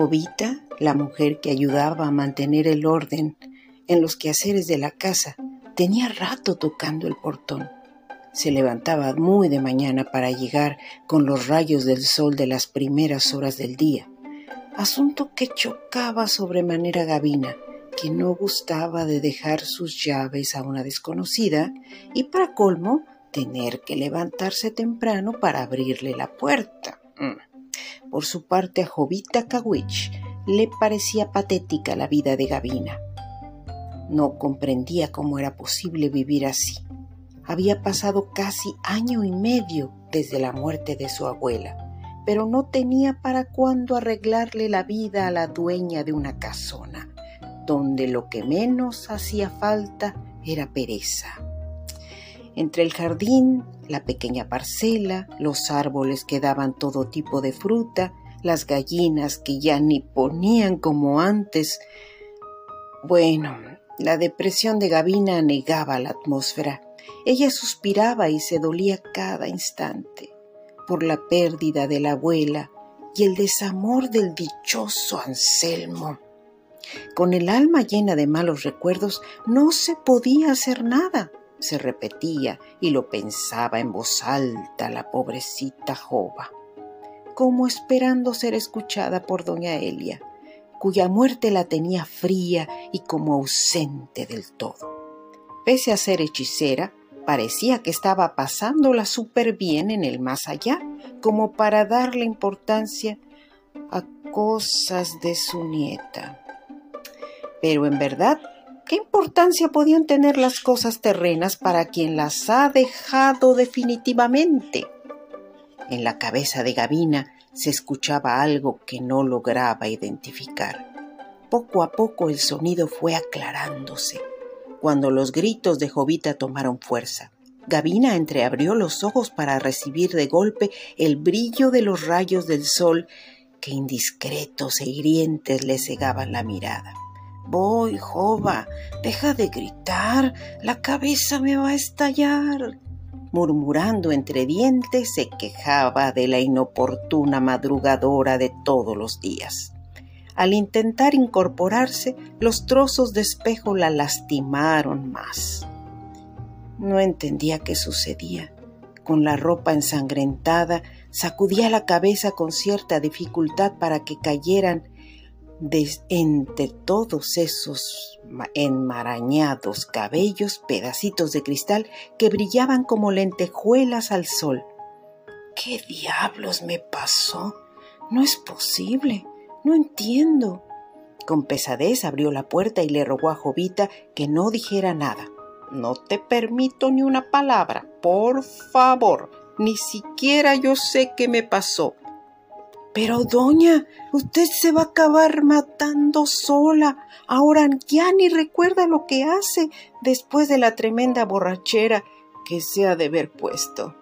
Jovita, la mujer que ayudaba a mantener el orden en los quehaceres de la casa, tenía rato tocando el portón. Se levantaba muy de mañana para llegar con los rayos del sol de las primeras horas del día, asunto que chocaba sobremanera Gavina, que no gustaba de dejar sus llaves a una desconocida y para colmo tener que levantarse temprano para abrirle la puerta. Mm. Por su parte a Jovita Kawich le parecía patética la vida de Gavina. No comprendía cómo era posible vivir así. Había pasado casi año y medio desde la muerte de su abuela, pero no tenía para cuándo arreglarle la vida a la dueña de una casona, donde lo que menos hacía falta era pereza. Entre el jardín, la pequeña parcela, los árboles que daban todo tipo de fruta, las gallinas que ya ni ponían como antes. Bueno, la depresión de Gavina anegaba la atmósfera. Ella suspiraba y se dolía cada instante por la pérdida de la abuela y el desamor del dichoso Anselmo. Con el alma llena de malos recuerdos no se podía hacer nada se repetía y lo pensaba en voz alta la pobrecita Jova, como esperando ser escuchada por doña Elia, cuya muerte la tenía fría y como ausente del todo. Pese a ser hechicera, parecía que estaba pasándola súper bien en el más allá, como para darle importancia a cosas de su nieta. Pero en verdad ¿Qué importancia podían tener las cosas terrenas para quien las ha dejado definitivamente? En la cabeza de Gavina se escuchaba algo que no lograba identificar. Poco a poco el sonido fue aclarándose. Cuando los gritos de Jovita tomaron fuerza, Gavina entreabrió los ojos para recibir de golpe el brillo de los rayos del sol que indiscretos e hirientes le cegaban la mirada. Voy, Jova, deja de gritar, la cabeza me va a estallar. Murmurando entre dientes, se quejaba de la inoportuna madrugadora de todos los días. Al intentar incorporarse, los trozos de espejo la lastimaron más. No entendía qué sucedía. Con la ropa ensangrentada, sacudía la cabeza con cierta dificultad para que cayeran de entre todos esos enmarañados cabellos pedacitos de cristal que brillaban como lentejuelas al sol. ¿Qué diablos me pasó? No es posible. No entiendo. Con pesadez abrió la puerta y le rogó a Jovita que no dijera nada. No te permito ni una palabra, por favor. Ni siquiera yo sé qué me pasó. Pero, doña, usted se va a acabar matando sola. Ahora ya ni recuerda lo que hace después de la tremenda borrachera que se ha de haber puesto.